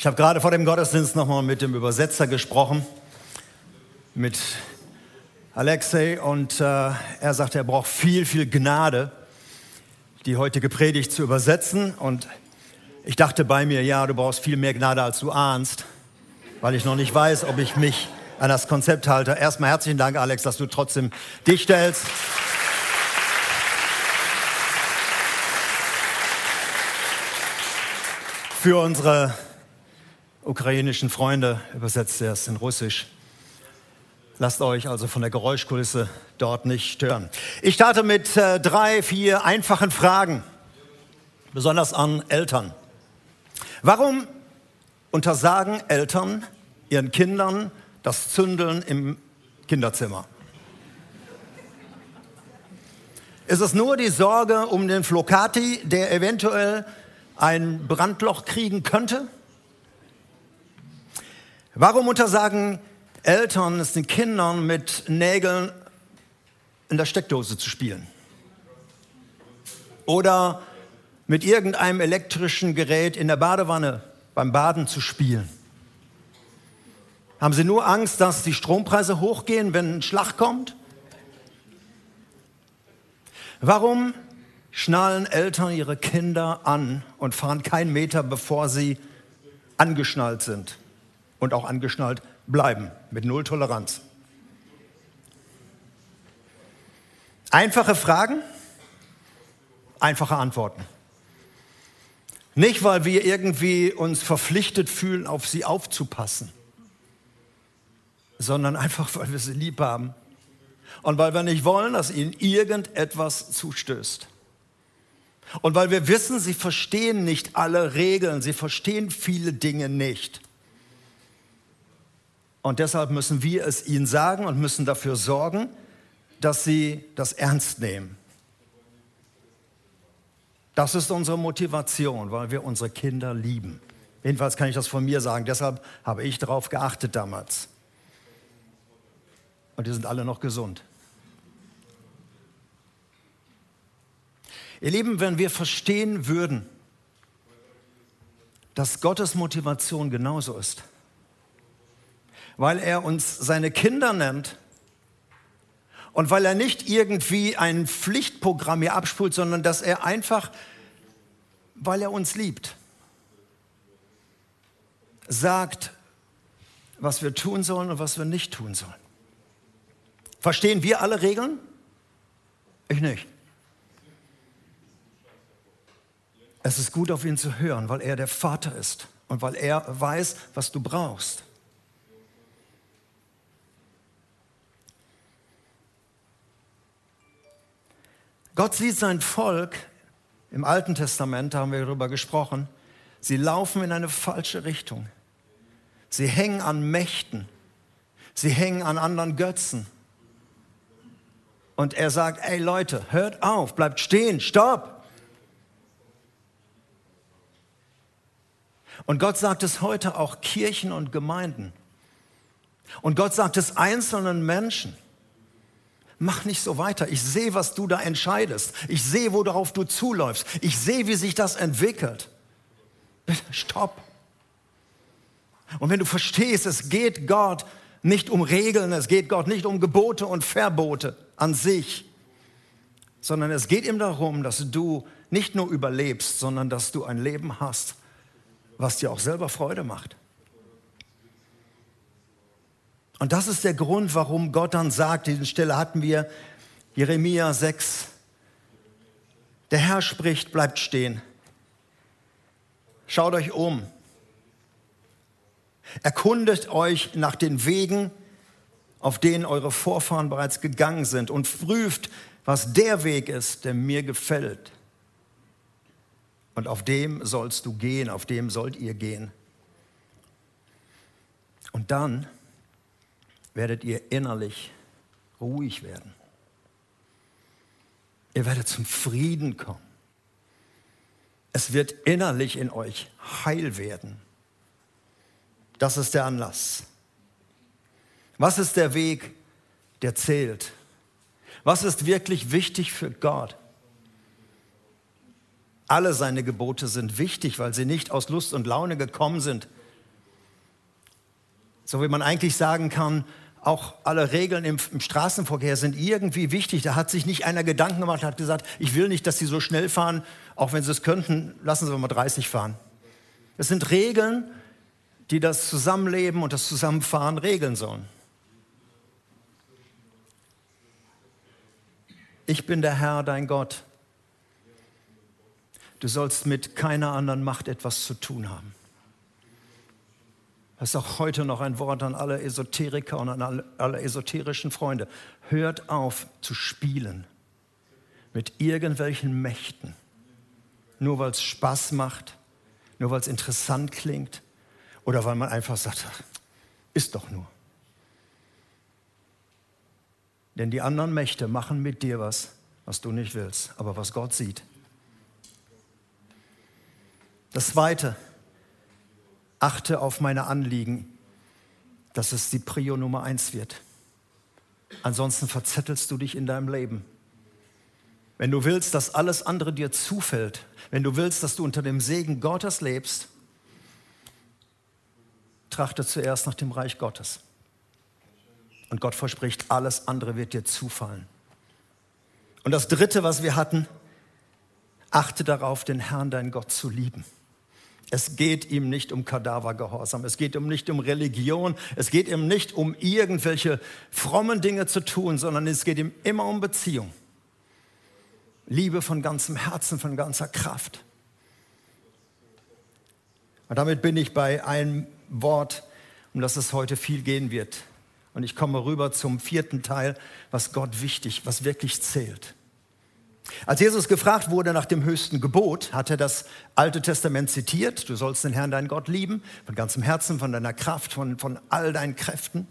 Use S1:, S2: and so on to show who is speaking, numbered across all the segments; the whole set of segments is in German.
S1: Ich habe gerade vor dem Gottesdienst nochmal mit dem Übersetzer gesprochen, mit Alexei, und äh, er sagte, er braucht viel, viel Gnade, die heutige Predigt zu übersetzen. Und ich dachte bei mir, ja, du brauchst viel mehr Gnade, als du ahnst, weil ich noch nicht weiß, ob ich mich an das Konzept halte. Erstmal herzlichen Dank, Alex, dass du trotzdem dich stellst. Für unsere ukrainischen Freunde übersetzt er es in Russisch. Lasst euch also von der Geräuschkulisse dort nicht stören. Ich starte mit äh, drei, vier einfachen Fragen, besonders an Eltern. Warum untersagen Eltern ihren Kindern das Zündeln im Kinderzimmer? Ist es nur die Sorge um den Flocati, der eventuell ein Brandloch kriegen könnte? Warum untersagen Eltern es den Kindern mit Nägeln in der Steckdose zu spielen? Oder mit irgendeinem elektrischen Gerät in der Badewanne beim Baden zu spielen? Haben Sie nur Angst, dass die Strompreise hochgehen, wenn ein Schlag kommt? Warum schnallen Eltern ihre Kinder an und fahren keinen Meter, bevor sie angeschnallt sind? Und auch angeschnallt bleiben mit null Toleranz. Einfache Fragen, einfache Antworten. Nicht, weil wir irgendwie uns verpflichtet fühlen, auf sie aufzupassen, sondern einfach, weil wir sie lieb haben und weil wir nicht wollen, dass ihnen irgendetwas zustößt. Und weil wir wissen, sie verstehen nicht alle Regeln, sie verstehen viele Dinge nicht. Und deshalb müssen wir es ihnen sagen und müssen dafür sorgen, dass sie das ernst nehmen. Das ist unsere Motivation, weil wir unsere Kinder lieben. Jedenfalls kann ich das von mir sagen. Deshalb habe ich darauf geachtet damals. Und die sind alle noch gesund. Ihr Lieben, wenn wir verstehen würden, dass Gottes Motivation genauso ist, weil er uns seine Kinder nennt und weil er nicht irgendwie ein Pflichtprogramm hier abspult, sondern dass er einfach, weil er uns liebt, sagt, was wir tun sollen und was wir nicht tun sollen. Verstehen wir alle Regeln? Ich nicht. Es ist gut auf ihn zu hören, weil er der Vater ist und weil er weiß, was du brauchst. Gott sieht sein Volk im Alten Testament, haben wir darüber gesprochen, sie laufen in eine falsche Richtung. Sie hängen an Mächten. Sie hängen an anderen Götzen. Und er sagt, ey Leute, hört auf, bleibt stehen, stopp. Und Gott sagt es heute auch Kirchen und Gemeinden. Und Gott sagt es einzelnen Menschen mach nicht so weiter. Ich sehe, was du da entscheidest. Ich sehe, worauf du zuläufst. Ich sehe, wie sich das entwickelt. Stopp. Und wenn du verstehst, es geht Gott nicht um Regeln, es geht Gott nicht um Gebote und Verbote an sich, sondern es geht ihm darum, dass du nicht nur überlebst, sondern dass du ein Leben hast, was dir auch selber Freude macht. Und das ist der Grund, warum Gott dann sagt, diese Stelle hatten wir, Jeremia 6, der Herr spricht, bleibt stehen. Schaut euch um. Erkundet euch nach den Wegen, auf denen eure Vorfahren bereits gegangen sind und prüft, was der Weg ist, der mir gefällt. Und auf dem sollst du gehen, auf dem sollt ihr gehen. Und dann werdet ihr innerlich ruhig werden. Ihr werdet zum Frieden kommen. Es wird innerlich in euch heil werden. Das ist der Anlass. Was ist der Weg, der zählt? Was ist wirklich wichtig für Gott? Alle seine Gebote sind wichtig, weil sie nicht aus Lust und Laune gekommen sind, So wie man eigentlich sagen kann, auch alle Regeln im, im, Straßenverkehr sind irgendwie wichtig. Da hat sich nicht einer Gedanken gemacht, hat gesagt, ich will nicht, dass sie so schnell fahren, auch wenn sie es könnten, lassen sie mal 30 fahren. Es sind Regeln, die das Zusammenleben und das Zusammenfahren regeln sollen. Ich bin der Herr, dein Gott. Du sollst mit keiner anderen Macht etwas zu tun haben. Das ist auch heute noch ein Wort an alle Esoteriker und an alle, alle esoterischen Freunde. Hört auf zu spielen mit irgendwelchen Mächten, nur weil es Spaß macht, nur weil es interessant klingt oder weil man einfach sagt, ist doch nur. Denn die anderen Mächte machen mit dir was, was du nicht willst, aber was Gott sieht. Das Zweite, achte auf meine Anliegen, dass es die Prio Nummer eins wird. Ansonsten verzettelst du dich in deinem Leben. Wenn du willst, dass alles andere dir zufällt, wenn du willst, dass du unter dem Segen Gottes lebst, trachte zuerst nach dem Reich Gottes. Und Gott verspricht, alles andere wird dir zufallen. Und das Dritte, was wir hatten, achte darauf, den Herrn, dein Gott, zu lieben. Es geht ihm nicht um Kadavergehorsam, es geht ihm nicht um Religion, es geht ihm nicht um irgendwelche frommen Dinge zu tun, sondern es geht ihm immer um Beziehung. Liebe von ganzem Herzen, von ganzer Kraft. Und damit bin ich bei einem Wort, um das es heute viel gehen wird. Und ich komme rüber zum vierten Teil, was Gott wichtig, was wirklich zählt. Als Jesus gefragt wurde nach dem höchsten Gebot, hat er das Alte Testament zitiert. Du sollst den Herrn, deinen Gott lieben, von ganzem Herzen, von deiner Kraft, von, von all deinen Kräften.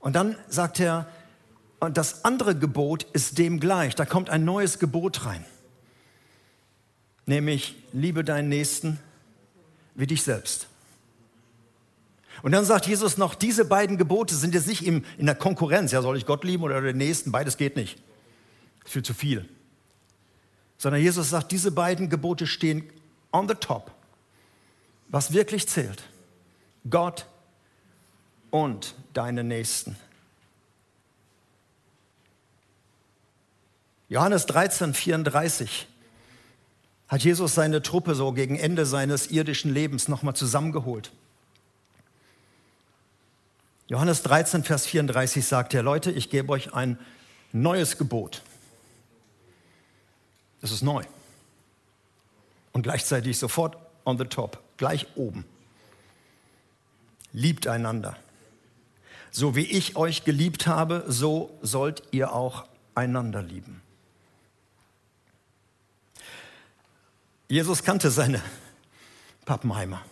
S1: Und dann sagt er, und das andere Gebot ist dem gleich. Da kommt ein neues Gebot rein. Nämlich, liebe deinen Nächsten wie dich selbst. Und dann sagt Jesus noch, diese beiden Gebote sind jetzt nicht in der Konkurrenz. Ja, soll ich Gott lieben oder den Nächsten? Beides geht nicht viel zu viel. Sondern Jesus sagt, diese beiden Gebote stehen on the top. Was wirklich zählt. Gott und deine Nächsten. Johannes 13, 34 hat Jesus seine Truppe so gegen Ende seines irdischen Lebens nochmal zusammengeholt. Johannes 13, Vers 34 sagt er, Leute, ich gebe euch ein neues Gebot. Das ist neu. Und gleichzeitig sofort on the top, gleich oben. Liebt einander. So wie ich euch geliebt habe, so sollt ihr auch einander lieben. Jesus kannte seine Pappenheimer.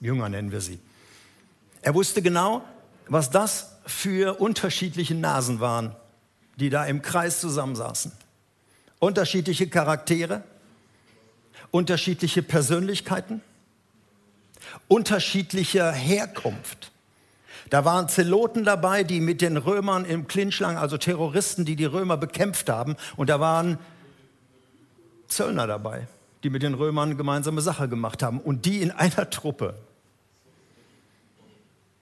S1: Jünger nennen wir sie. Er wusste genau, was das für unterschiedliche Nasen waren, die da im Kreis zusammensaßen unterschiedliche Charaktere, unterschiedliche Persönlichkeiten, unterschiedliche Herkunft. Da waren Zeloten dabei, die mit den Römern im Clinch also Terroristen, die die Römer bekämpft haben. Und da waren Zöllner dabei, die mit den Römern gemeinsame Sache gemacht haben. Und die in einer Truppe.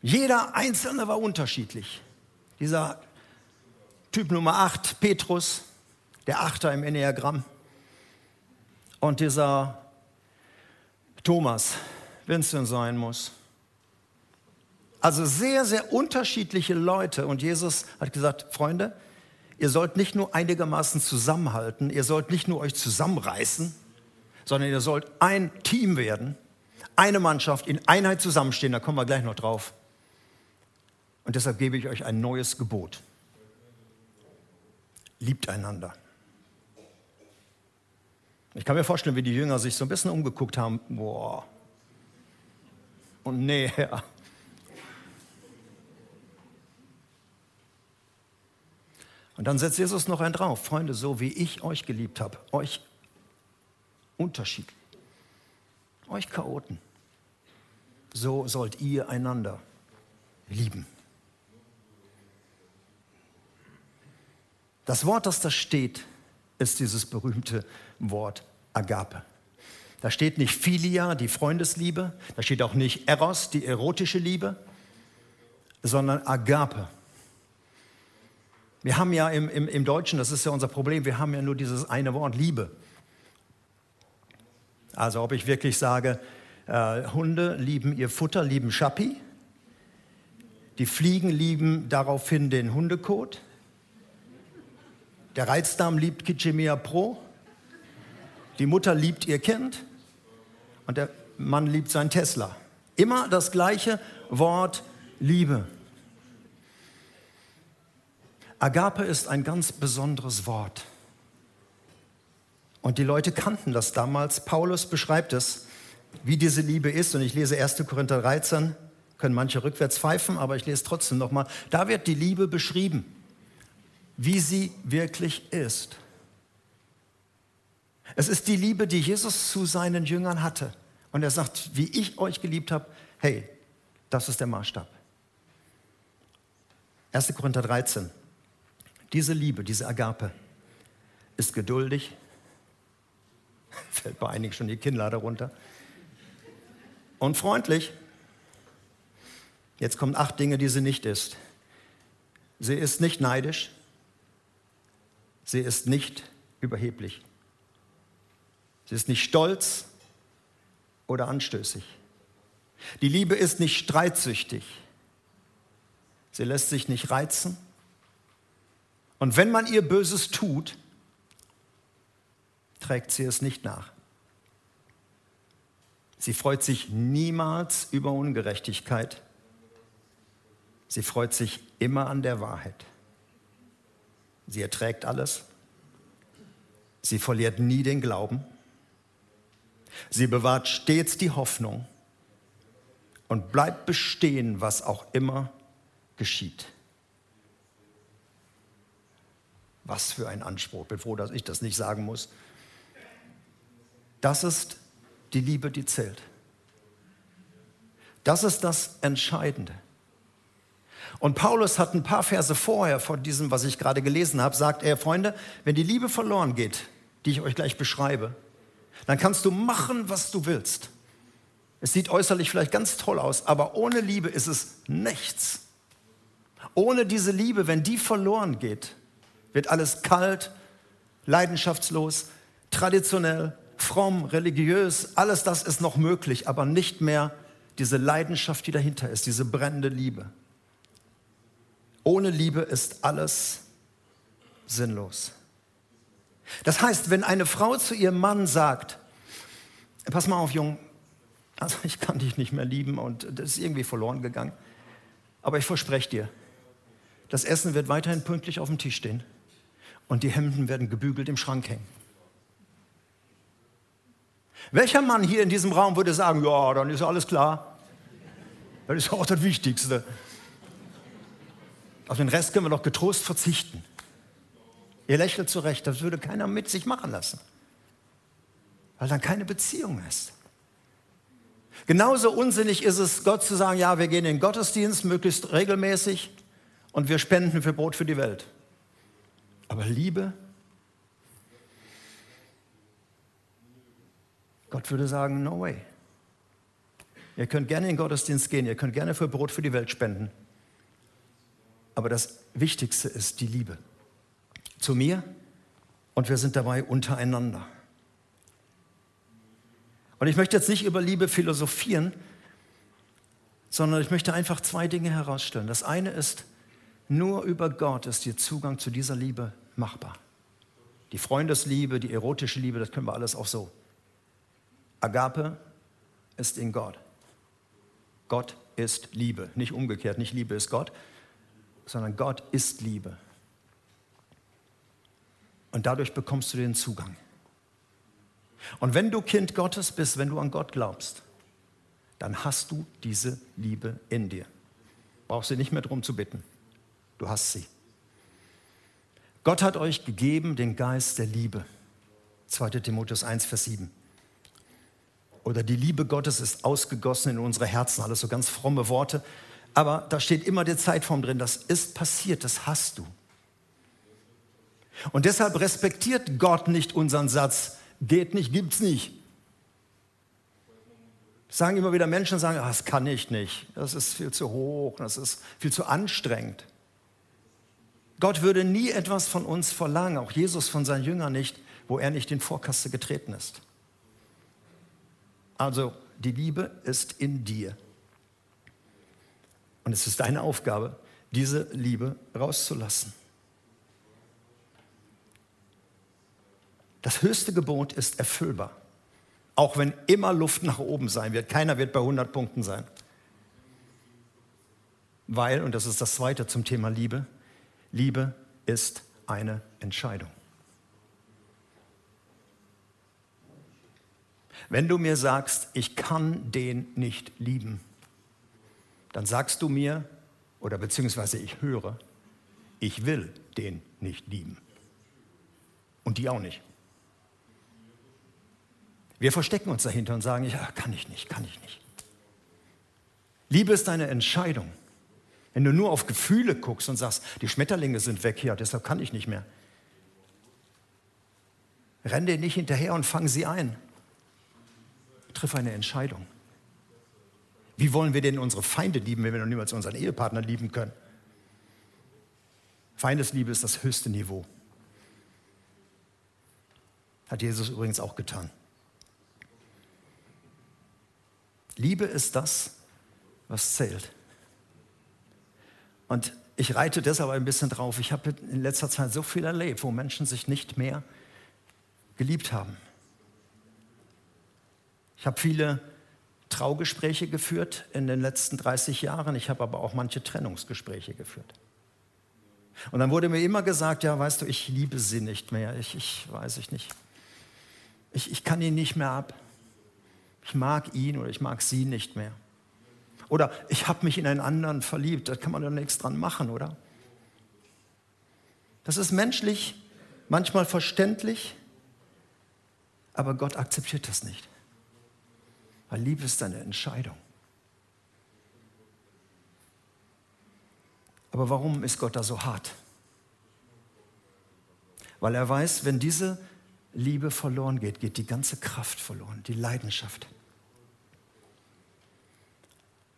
S1: Jeder Einzelne war unterschiedlich. Dieser Typ Nummer 8, Petrus, der Achter im Enneagramm. Und dieser Thomas, wenn es denn sein muss. Also sehr, sehr unterschiedliche Leute. Und Jesus hat gesagt, Freunde, ihr sollt nicht nur einigermaßen zusammenhalten, ihr sollt nicht nur euch zusammenreißen, sondern ihr sollt ein Team werden, eine Mannschaft in Einheit zusammenstehen. Da kommen wir gleich noch drauf. Und deshalb gebe ich euch ein neues Gebot. Liebt einander. Ich kann mir vorstellen, wie die Jünger sich so ein bisschen umgeguckt haben. Boah. Und näher. Und dann setzt Jesus noch einen drauf. Freunde, so wie ich euch geliebt habe, euch unterschiedlich, euch Chaoten, so sollt ihr einander lieben. Das Wort, das da steht, ist dieses berühmte Wort Agape. Da steht nicht Philia, die Freundesliebe, da steht auch nicht Eros, die erotische Liebe, sondern Agape. Wir haben ja im, im, im Deutschen, das ist ja unser Problem, wir haben ja nur dieses eine Wort Liebe. Also ob ich wirklich sage, äh, Hunde lieben ihr Futter, lieben Schappi, die Fliegen lieben daraufhin den Hundekot, der Reizdarm liebt Kitschemia Pro, die Mutter liebt ihr Kind und der Mann liebt sein Tesla. Immer das gleiche Wort Liebe. Agape ist ein ganz besonderes Wort. Und die Leute kannten das damals. Paulus beschreibt es, wie diese Liebe ist. Und ich lese 1. Korinther 13, können manche rückwärts pfeifen, aber ich lese trotzdem nochmal. Da wird die Liebe beschrieben, wie sie wirklich ist. Es ist die Liebe, die Jesus zu seinen Jüngern hatte. Und er sagt, wie ich euch geliebt habe, hey, das ist der Maßstab. 1. Korinther 13. Diese Liebe, diese Agape ist geduldig. Fällt bei einigen schon die Kinnlade runter. Und freundlich. Jetzt kommen acht Dinge, die sie nicht ist. Sie ist nicht neidisch. Sie ist nicht überheblich. Sie ist nicht stolz oder anstößig. Die Liebe ist nicht streitsüchtig. Sie lässt sich nicht reizen. Und wenn man ihr Böses tut, trägt sie es nicht nach. Sie freut sich niemals über Ungerechtigkeit. Sie freut sich immer an der Wahrheit. Sie erträgt alles. Sie verliert nie den Glauben. Sie bewahrt stets die Hoffnung und bleibt bestehen, was auch immer geschieht. Was für ein Anspruch. Bin froh, dass ich das nicht sagen muss. Das ist die Liebe, die zählt. Das ist das Entscheidende. Und Paulus hat ein paar Verse vorher von diesem, was ich gerade gelesen habe, sagt er, Freunde, wenn die Liebe verloren geht, die ich euch gleich beschreibe, dann kannst du machen, was du willst. Es sieht äußerlich vielleicht ganz toll aus, aber ohne Liebe ist es nichts. Ohne diese Liebe, wenn die verloren geht, wird alles kalt, leidenschaftslos, traditionell, fromm, religiös. Alles das ist noch möglich, aber nicht mehr diese Leidenschaft, die dahinter ist, diese brennende Liebe. Ohne Liebe ist alles sinnlos. Das heißt, wenn eine Frau zu ihrem Mann sagt, pass mal auf, Jung, also ich kann dich nicht mehr lieben und das ist irgendwie verloren gegangen, aber ich verspreche dir, das Essen wird weiterhin pünktlich auf dem Tisch stehen und die Hemden werden gebügelt im Schrank hängen. Welcher Mann hier in diesem Raum würde sagen, ja, dann ist alles klar. Das ist auch das Wichtigste. Auf den Rest können wir doch getrost verzichten. Ihr lächelt zurecht, das würde keiner mit sich machen lassen, weil dann keine Beziehung ist. Genauso unsinnig ist es, Gott zu sagen, ja, wir gehen in den Gottesdienst möglichst regelmäßig und wir spenden für Brot für die Welt. Aber Liebe, Gott würde sagen, no way. Ihr könnt gerne in den Gottesdienst gehen, ihr könnt gerne für Brot für die Welt spenden. Aber das Wichtigste ist die Liebe zu mir und wir sind dabei untereinander. Und ich möchte jetzt nicht über Liebe philosophieren, sondern ich möchte einfach zwei Dinge herausstellen. Das eine ist, nur über Gott ist dir Zugang zu dieser Liebe machbar. Die Freundesliebe, die erotische Liebe, das können wir alles auch so. Agape ist in Gott. Gott ist Liebe. Nicht umgekehrt, nicht Liebe ist Gott, sondern Gott ist Liebe. Und dadurch bekommst du den Zugang. Und wenn du Kind Gottes bist, wenn du an Gott glaubst, dann hast du diese Liebe in dir. Brauchst du nicht mehr darum zu bitten. Du hast sie. Gott hat euch gegeben den Geist der Liebe. 2 Timotheus 1, Vers 7. Oder die Liebe Gottes ist ausgegossen in unsere Herzen. Alles so ganz fromme Worte. Aber da steht immer die Zeitform drin. Das ist passiert, das hast du. Und deshalb respektiert Gott nicht unseren Satz, geht nicht, gibt's nicht. Sagen immer wieder Menschen, sagen, ah, das kann ich nicht, das ist viel zu hoch, das ist viel zu anstrengend. Gott würde nie etwas von uns verlangen, auch Jesus von seinen Jüngern nicht, wo er nicht in Vorkaste getreten ist. Also die Liebe ist in dir. Und es ist deine Aufgabe, diese Liebe rauszulassen. Das höchste Gebot ist erfüllbar. Auch wenn immer Luft nach oben sein wird. Keiner wird bei 100 Punkten sein. Weil, und das ist das Zweite zum Thema Liebe, Liebe ist eine Entscheidung. Wenn du mir sagst, ich kann den nicht lieben, dann sagst du mir, oder beziehungsweise ich höre, ich will den nicht lieben. Und die auch nicht. Wir verstecken uns dahinter und sagen, ja, kann ich nicht, kann ich nicht. Liebe ist eine Entscheidung. Wenn du nur auf Gefühle guckst und sagst, die Schmetterlinge sind weg hier, deshalb kann ich nicht mehr. Renn dir nicht hinterher und fang sie ein. Triff eine Entscheidung. Wie wollen wir denn unsere Feinde lieben, wenn wir noch niemals unseren Ehepartner lieben können? Feindesliebe ist das höchste Niveau. Hat Jesus übrigens auch getan. Liebe ist das, was zählt. Und ich reite deshalb ein bisschen drauf. Ich habe in letzter Zeit so viel erlebt, wo Menschen sich nicht mehr geliebt haben. Ich habe viele Traugespräche geführt in den letzten 30 Jahren. Ich habe aber auch manche Trennungsgespräche geführt. Und dann wurde mir immer gesagt, ja, weißt du, ich liebe sie nicht mehr. Ich, ich weiß ich nicht. Ich, ich kann ihn nicht mehr ab. Ich mag ihn oder ich mag sie nicht mehr. Oder ich habe mich in einen anderen verliebt. Da kann man doch nichts dran machen, oder? Das ist menschlich, manchmal verständlich, aber Gott akzeptiert das nicht. Weil Liebe ist eine Entscheidung. Aber warum ist Gott da so hart? Weil er weiß, wenn diese Liebe verloren geht, geht die ganze Kraft verloren, die Leidenschaft.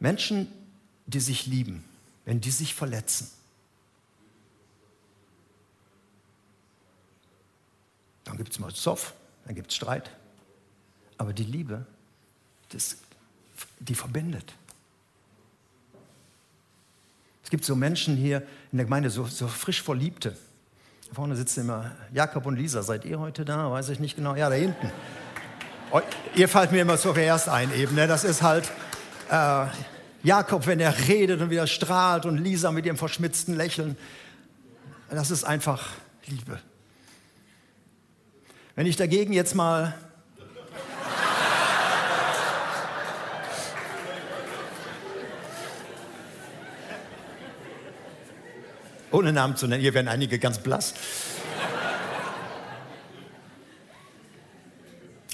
S1: Menschen, die sich lieben, wenn die sich verletzen, dann gibt es mal Zoff, dann gibt es Streit. Aber die Liebe, das, die verbindet. Es gibt so Menschen hier in der Gemeinde, so, so frisch Verliebte. Vorne sitzen immer Jakob und Lisa. Seid ihr heute da? Weiß ich nicht genau. Ja, da hinten. Oh, ihr fallt mir immer zuerst ein eben. Ne? Das ist halt äh, Jakob, wenn er redet und wieder strahlt und Lisa mit ihrem verschmitzten Lächeln. Das ist einfach Liebe. Wenn ich dagegen jetzt mal ohne Namen zu nennen, hier werden einige ganz blass.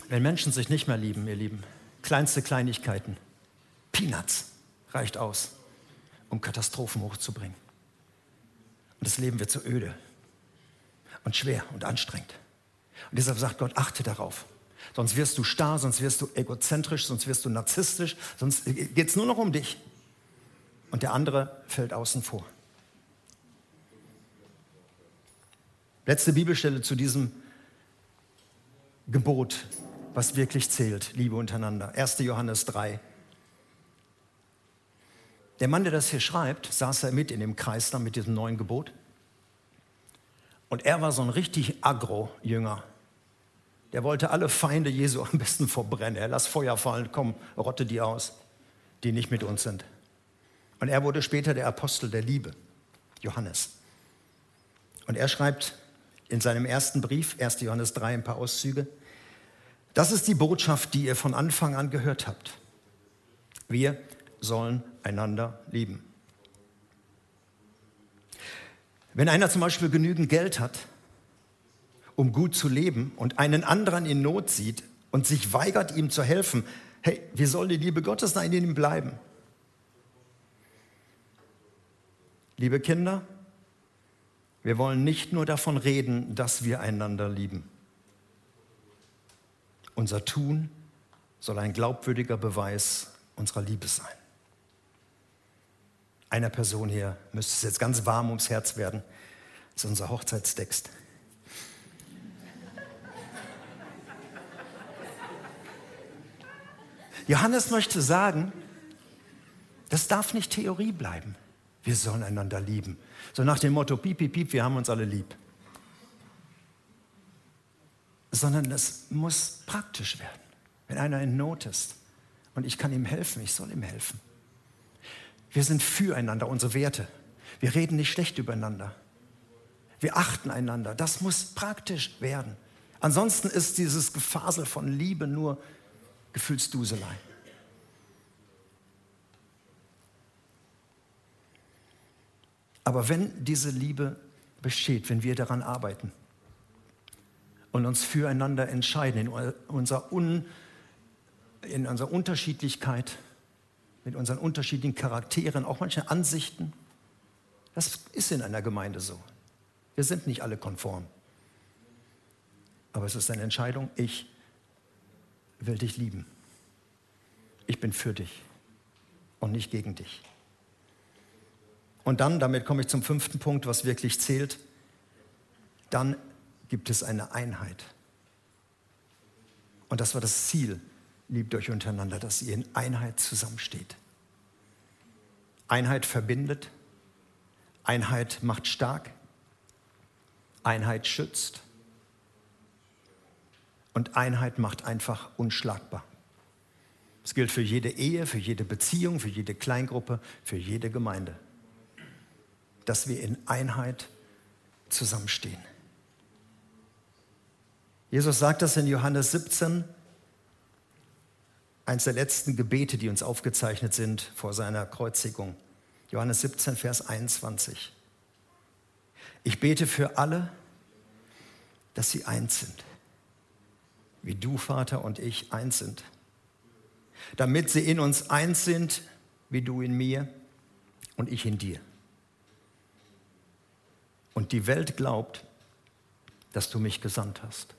S1: Wenn Menschen sich nicht mehr lieben, ihr Lieben, kleinste Kleinigkeiten, Peanuts reicht aus, um Katastrophen hochzubringen. Und das Leben wird so öde und schwer und anstrengend. Und deshalb sagt Gott, achte darauf. Sonst wirst du starr, sonst wirst du egozentrisch, sonst wirst du narzisstisch, sonst geht es nur noch um dich. Und der andere fällt außen vor. Letzte Bibelstelle zu diesem Gebot, was wirklich zählt, Liebe untereinander. 1. Johannes 3. Der Mann, der das hier schreibt, saß er mit in dem Kreis dann mit diesem neuen Gebot. Und er war so ein richtig Agro-Jünger. Der wollte alle Feinde Jesu am besten verbrennen. Er lass Feuer fallen, komm, rotte die aus, die nicht mit uns sind. Und er wurde später der Apostel der Liebe, Johannes. Und er schreibt in seinem ersten Brief, 1. Johannes 3, ein paar Auszüge. Das ist die Botschaft, die ihr von Anfang an gehört habt. Wir sollen einander lieben. Wenn einer zum Beispiel genügend Geld hat, um gut zu leben und einen anderen in Not sieht und sich weigert, ihm zu helfen, hey, wie soll die Liebe Gottes da in ihm bleiben? Liebe Kinder, wir wollen nicht nur davon reden, dass wir einander lieben. Unser Tun soll ein glaubwürdiger Beweis unserer Liebe sein. Einer Person hier müsste es jetzt ganz warm ums Herz werden. Das ist unser Hochzeitstext. Johannes möchte sagen, das darf nicht Theorie bleiben. Wir sollen einander lieben. So nach dem Motto, piep, piep, piep, wir haben uns alle lieb. Sondern es muss praktisch werden. Wenn einer in Not ist und ich kann ihm helfen, ich soll ihm helfen. Wir sind füreinander, unsere Werte. Wir reden nicht schlecht übereinander. Wir achten einander. Das muss praktisch werden. Ansonsten ist dieses Gefasel von Liebe nur Gefühlsduselei. Aber wenn diese Liebe besteht, wenn wir daran arbeiten und uns füreinander entscheiden, in unserer, Un, in unserer Unterschiedlichkeit, mit unseren unterschiedlichen Charakteren, auch manche Ansichten, das ist in einer Gemeinde so. Wir sind nicht alle konform. Aber es ist eine Entscheidung, ich will dich lieben. Ich bin für dich und nicht gegen dich. Und dann, damit komme ich zum fünften Punkt, was wirklich zählt, dann gibt es eine Einheit. Und das war das Ziel, liebt euch untereinander, dass ihr in Einheit zusammensteht. Einheit verbindet, Einheit macht stark, Einheit schützt und Einheit macht einfach unschlagbar. Das gilt für jede Ehe, für jede Beziehung, für jede Kleingruppe, für jede Gemeinde. Dass wir in Einheit zusammenstehen. Jesus sagt das in Johannes 17, eines der letzten Gebete, die uns aufgezeichnet sind vor seiner Kreuzigung. Johannes 17, Vers 21. Ich bete für alle, dass sie eins sind, wie du, Vater, und ich eins sind damit sie in uns eins sind, wie du in mir und ich in dir. Und die Welt glaubt, dass du mich gesandt hast.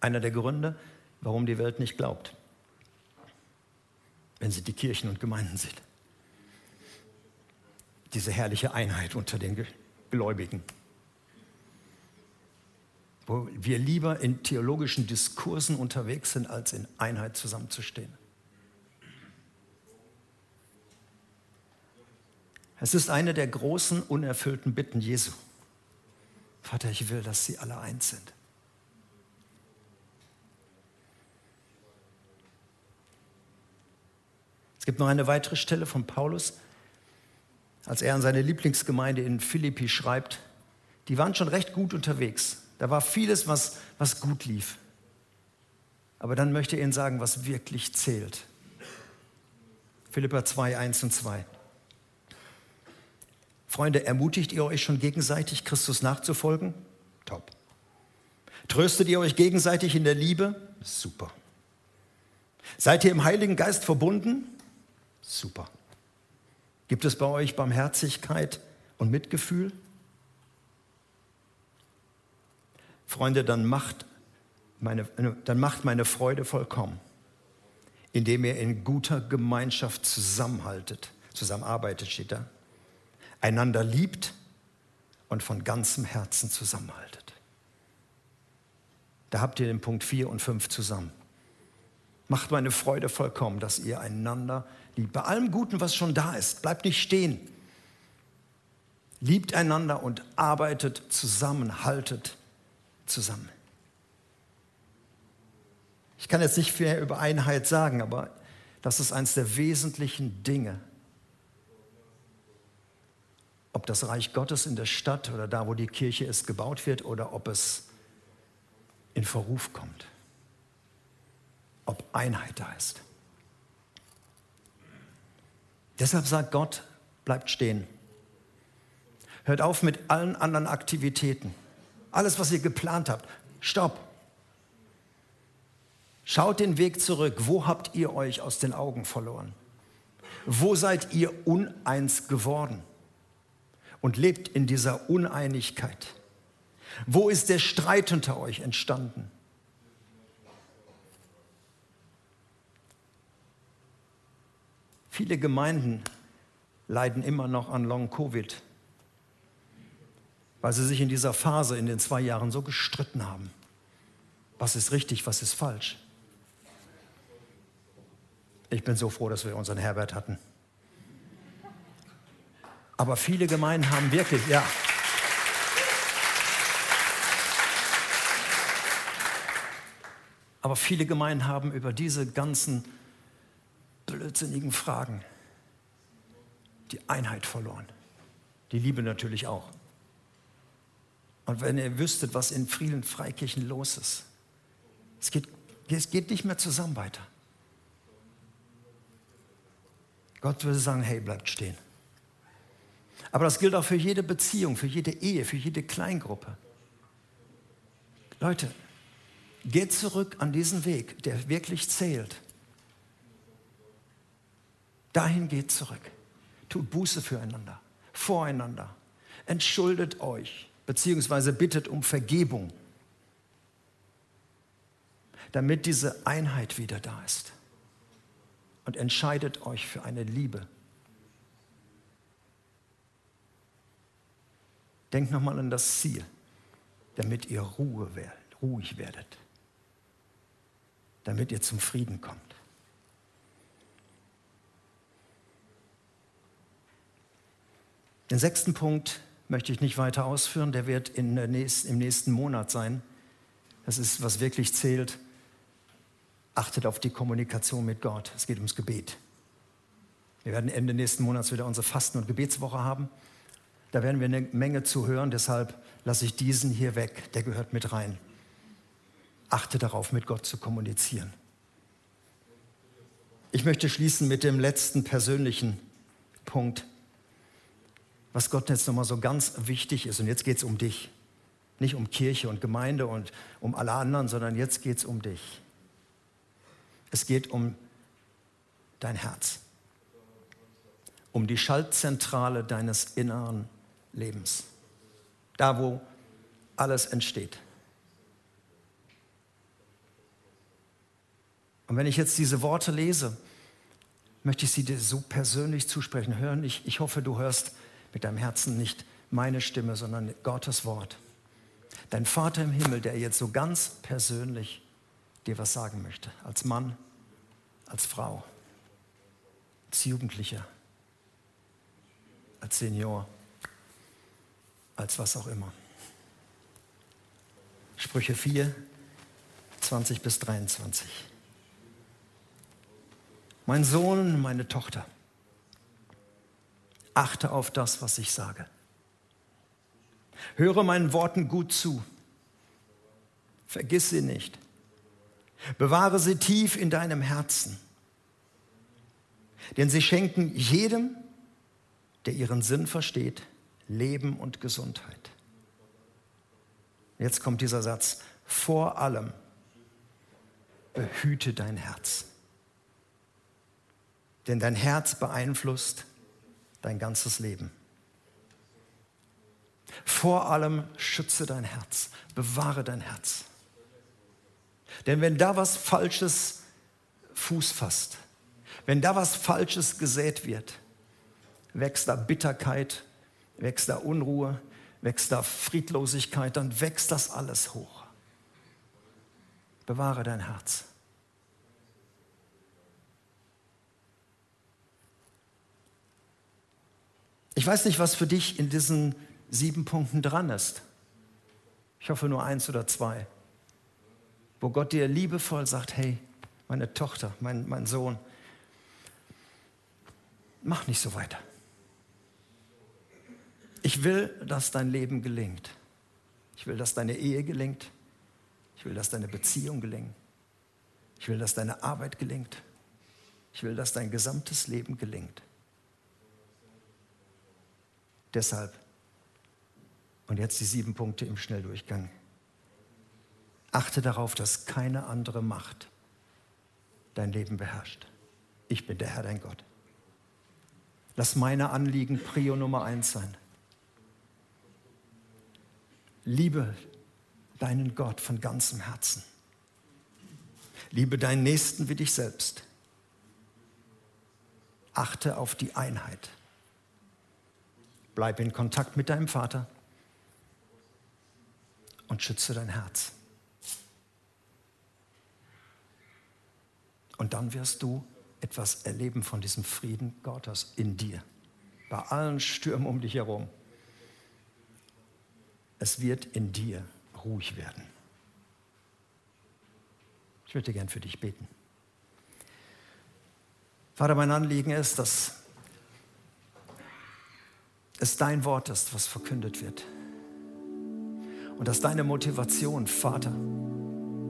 S1: Einer der Gründe, warum die Welt nicht glaubt, wenn sie die Kirchen und Gemeinden sieht. Diese herrliche Einheit unter den Gläubigen wo wir lieber in theologischen Diskursen unterwegs sind, als in Einheit zusammenzustehen. Es ist eine der großen unerfüllten Bitten Jesu. Vater, ich will, dass sie alle eins sind. Es gibt noch eine weitere Stelle von Paulus, als er an seine Lieblingsgemeinde in Philippi schreibt. Die waren schon recht gut unterwegs. Da war vieles, was, was gut lief. Aber dann möchte er Ihnen sagen, was wirklich zählt. Philippa 2, 1 und 2. Freunde, ermutigt ihr euch schon gegenseitig, Christus nachzufolgen? Top. Tröstet ihr euch gegenseitig in der Liebe? Super. Seid ihr im Heiligen Geist verbunden? Super. Gibt es bei euch Barmherzigkeit und Mitgefühl? Freunde, dann macht meine, dann macht meine Freude vollkommen, indem ihr in guter Gemeinschaft zusammenhaltet, zusammenarbeitet, steht da, einander liebt und von ganzem Herzen zusammenhaltet. Da habt ihr den Punkt 4 und 5 zusammen. Macht meine Freude vollkommen, dass ihr einander liebt. Bei allem Guten, was schon da ist, bleibt nicht stehen. Liebt einander und arbeitet zusammen, haltet zusammen. Ich kann jetzt nicht viel über Einheit sagen, aber das ist eines der wesentlichen Dinge. Ob das Reich Gottes in der Stadt oder da, wo die Kirche ist, gebaut wird oder ob es in Verruf kommt. Ob Einheit da ist. Deshalb sagt Gott, bleibt stehen. Hört auf mit allen anderen Aktivitäten. Alles, was ihr geplant habt, stopp. Schaut den Weg zurück. Wo habt ihr euch aus den Augen verloren? Wo seid ihr uneins geworden? und lebt in dieser Uneinigkeit? Wo ist der Streit unter euch entstanden? Viele Gemeinden leiden immer noch an Long-Covid, weil sie sich in dieser Phase in den zwei Jahren so gestritten haben. Was ist richtig, was ist falsch? Ich bin so froh, dass wir unseren Herbert hatten. Aber viele Gemeinden haben wirklich, ja. Aber viele Gemeinden haben über diese ganzen blödsinnigen Fragen die Einheit verloren. Die Liebe natürlich auch. Und wenn ihr wüsstet, was in vielen Freikirchen los ist, es geht, es geht nicht mehr zusammen weiter. Gott würde sagen, hey, bleibt stehen. Aber das gilt auch für jede Beziehung, für jede Ehe, für jede Kleingruppe. Leute, geht zurück an diesen Weg, der wirklich zählt. Dahin geht zurück. Tut Buße füreinander, voreinander. Entschuldet euch, beziehungsweise bittet um Vergebung, damit diese Einheit wieder da ist. Und entscheidet euch für eine Liebe. Denkt nochmal an das Ziel, damit ihr Ruhe werdet, ruhig werdet, damit ihr zum Frieden kommt. Den sechsten Punkt möchte ich nicht weiter ausführen, der wird nächsten, im nächsten Monat sein. Das ist, was wirklich zählt. Achtet auf die Kommunikation mit Gott. Es geht ums Gebet. Wir werden Ende nächsten Monats wieder unsere Fasten- und Gebetswoche haben. Da werden wir eine Menge zu hören, deshalb lasse ich diesen hier weg, der gehört mit rein. Achte darauf, mit Gott zu kommunizieren. Ich möchte schließen mit dem letzten persönlichen Punkt, was Gott jetzt nochmal so ganz wichtig ist. Und jetzt geht es um dich. Nicht um Kirche und Gemeinde und um alle anderen, sondern jetzt geht es um dich. Es geht um dein Herz, um die Schaltzentrale deines inneren Lebens. Da, wo alles entsteht. Und wenn ich jetzt diese Worte lese, möchte ich sie dir so persönlich zusprechen. Hören, ich, ich hoffe, du hörst mit deinem Herzen nicht meine Stimme, sondern Gottes Wort. Dein Vater im Himmel, der jetzt so ganz persönlich dir was sagen möchte, als Mann, als Frau, als Jugendlicher, als Senior als was auch immer. Sprüche 4, 20 bis 23. Mein Sohn, meine Tochter, achte auf das, was ich sage. Höre meinen Worten gut zu. Vergiss sie nicht. Bewahre sie tief in deinem Herzen. Denn sie schenken jedem, der ihren Sinn versteht, Leben und Gesundheit. Jetzt kommt dieser Satz, vor allem behüte dein Herz. Denn dein Herz beeinflusst dein ganzes Leben. Vor allem schütze dein Herz, bewahre dein Herz. Denn wenn da was Falsches Fuß fasst, wenn da was Falsches gesät wird, wächst da Bitterkeit, wächst da Unruhe, wächst da Friedlosigkeit, dann wächst das alles hoch. Bewahre dein Herz. Ich weiß nicht, was für dich in diesen sieben Punkten dran ist. Ich hoffe nur eins oder zwei, wo Gott dir liebevoll sagt, hey, meine Tochter, mein, mein Sohn, mach nicht so weiter. Ich will, dass dein Leben gelingt. Ich will, dass deine Ehe gelingt. Ich will, dass deine Beziehung gelingt. Ich will, dass deine Arbeit gelingt. Ich will, dass dein gesamtes Leben gelingt. Deshalb, und jetzt die sieben Punkte im Schnelldurchgang. Achte darauf, dass keine andere Macht dein Leben beherrscht. Ich bin der Herr, dein Gott. Lass meine Anliegen Prio Nummer eins sein. Liebe deinen Gott von ganzem Herzen. Liebe deinen Nächsten wie dich selbst. Achte auf die Einheit. Bleib in Kontakt mit deinem Vater und schütze dein Herz. Und dann wirst du etwas erleben von diesem Frieden Gottes in dir, bei allen Stürmen um dich herum. Es wird in dir ruhig werden. Ich möchte gern für dich beten. Vater, mein Anliegen ist, dass es dein Wort ist, was verkündet wird. Und dass deine Motivation, Vater,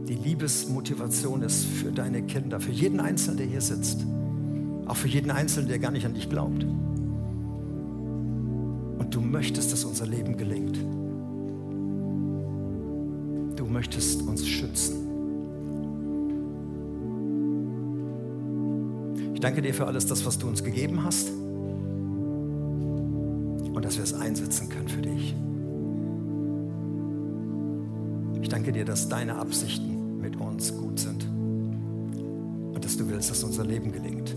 S1: die Liebesmotivation ist für deine Kinder, für jeden Einzelnen, der hier sitzt. Auch für jeden Einzelnen, der gar nicht an dich glaubt. Und du möchtest, dass unser Leben gelingt. Möchtest uns schützen. Ich danke dir für alles das, was du uns gegeben hast und dass wir es einsetzen können für dich. Ich danke dir, dass deine Absichten mit uns gut sind und dass du willst, dass unser Leben gelingt.